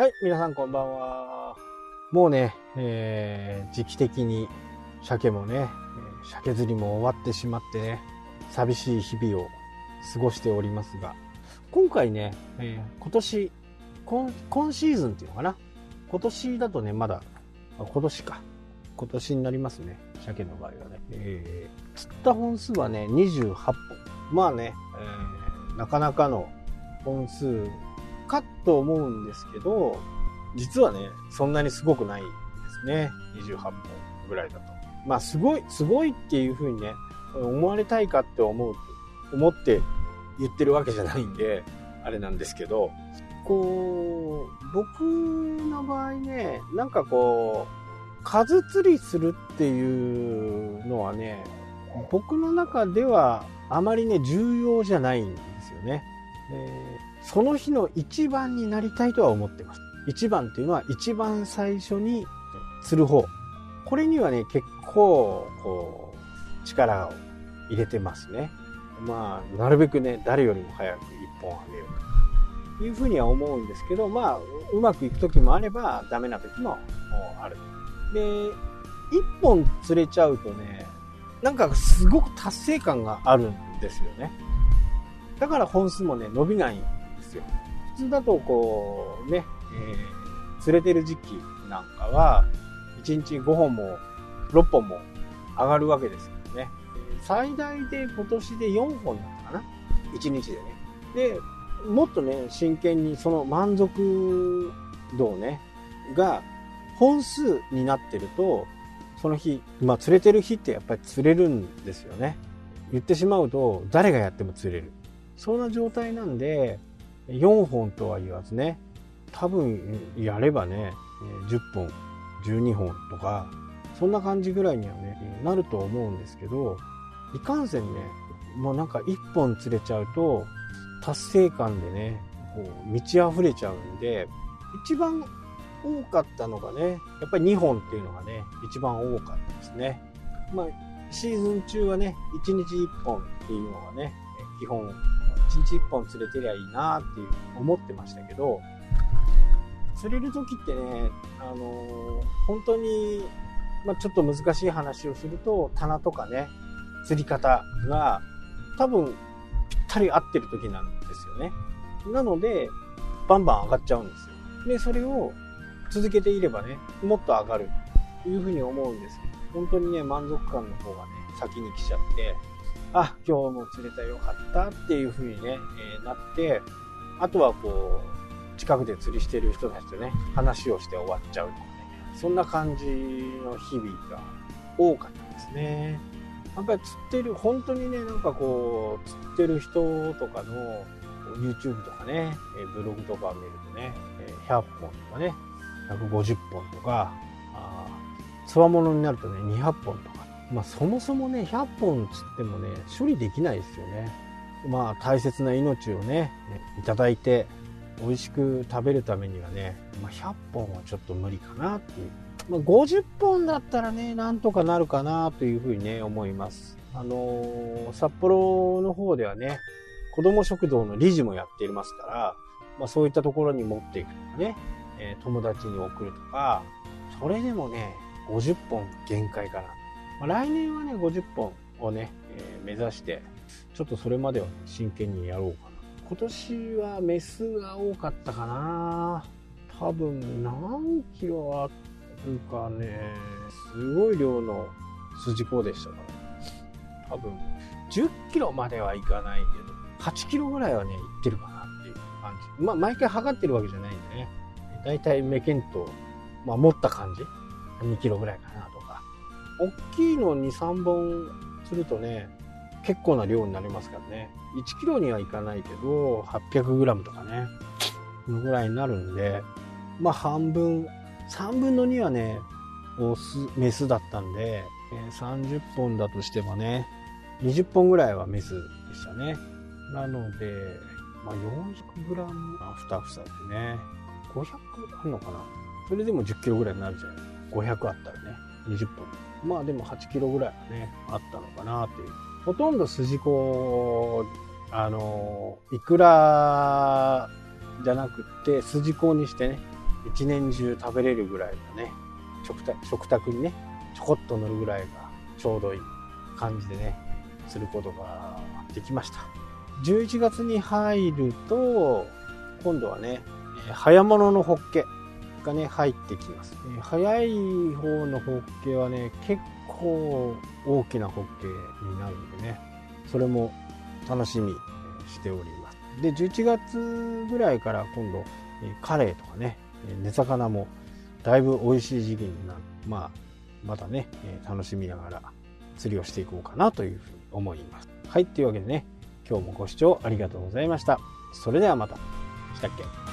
はい、皆さんこんばんは。もうね、えー、時期的に鮭もね、え鮭釣りも終わってしまってね、寂しい日々を過ごしておりますが、今回ね、えー今年今、今シーズンっていうのかな？今年だとね、まだ、今年か。今年になりますね。鮭の場合はね。えー釣った本数はね、28本。まあね、えーなかなかの本数かと思うんですけど、実はね、そんなにすごくないですね。28本ぐらいだと。まあ、すごい、すごいっていう風にね、思われたいかって思う、思って言ってるわけじゃないんで、あれなんですけど、こう、僕の場合ね、なんかこう、数釣りするっていうのはね、僕の中ではあまりね、重要じゃないんですよね。でその日の一番になりたいとは思ってます。一番っていうのは一番最初に釣る方。これにはね、結構、こう、力を入れてますね。まあ、なるべくね、誰よりも早く一本あげようというふうには思うんですけど、まあ、うまくいく時もあれば、ダメな時もある。で、一本釣れちゃうとね、なんかすごく達成感があるんですよね。だから本数もね、伸びないんですよ。普通だとこう、ね、えー釣れてる時期なんかは、1日5本も6本も上がるわけですけどね。最大で今年で4本だったかな ?1 日でね。で、もっとね、真剣にその満足度ね、が本数になってると、その日、まあ釣れてる日ってやっぱり釣れるんですよね。言ってしまうと、誰がやっても釣れる。そんな状態なんで、4本とは言わずね、多分やればね、10本、12本とか、そんな感じぐらいにはね、なると思うんですけど、いかんせんね、もうなんか1本釣れちゃうと、達成感でね、こう満ち溢れちゃうんで、一番多かったのがね、やっぱり2本っていうのがね、一番多かったですね。まあ、シーズン中はね、1日1本っていうのがね、基本、1日1本釣れてりゃいいなっていう思ってましたけど、釣れる時ってね、あの本当に、まあ、ちょっと難しい話をすると、棚とかね、釣り方が多分ぴったり合ってる時なんですよね。なので、バンバン上がっちゃうんですよ。で、それを続けていればね、もっと上がるというふうに思うんですけど、本当にね、満足感の方がね、先に来ちゃって、あ、今日も釣れたよかったっていうふうにね、えーなって、あとはこう、近くで釣りしてる人たちとね、話をして終わっちゃうとかね、そんな感じの日々が多かったですね。やっぱり釣ってる、本当にね、なんかこう、釣ってる人とかの YouTube とかね、えブログとか見るとね、え100本とかね、150本とか、あーつわものになるとね、200本とか。まあそもそもね、100本釣ってもね、処理できないですよね。まあ大切な命をね、いただいて、美味しく食べるためにはね、まあ、100本はちょっと無理かなっていう。まあ、50本だったらね、なんとかなるかなというふうにね、思います。あのー札幌の方ではね、子供食堂の理事もやっていますから、まあ、そういったところに持っていくとかね、えー友達に送るとか、それでもね、50本限界かな。まあ、来年はね、50本をね、えー目指して、ちょっとそれまではね、真剣にやろうかな。今年はメスが多かったかな。多分何キロあるかね、すごい量の筋子でしたから。多分10キロまではいかないけど、8キロぐらいはね、いってるかなっていう感じ。まあ、毎回測ってるわけじゃないんでね。だいたい目見と、まあ、持った感じ。2キロぐらいかなと。大きいの2、3本するとね、結構な量になりますからね。1キロにはいかないけど、800グラムとかね、のぐらいになるんで、まあ半分、3分の2はね、オス、メスだったんで、30本だとしてもね、20本ぐらいはメスでしたね。なので、まあ400グラム、あふたふさでね、500あるのかな。それでも10キロぐらいになるじゃない。500あったらね、20本。まあでも8キロぐらいはね、あったのかなっていう。ほとんど筋子、あの、いくらじゃなくって筋子にしてね、一年中食べれるぐらいのね食卓食卓にねちょこっと乗るぐらいがちょうどいい感じでねすることができました11月に入ると今度はね早物のホッケがね入ってきます。早い方のホッケはね結構大きなホッケになるんでね。それも楽しみしております。で11月ぐらいから今度カレーとかね根魚もだいぶ美味しい時期になる。まあまたね楽しみながら釣りをしていこうかなというふうに思います。はいというわけでね今日もご視聴ありがとうございました。それではまた。したっけ？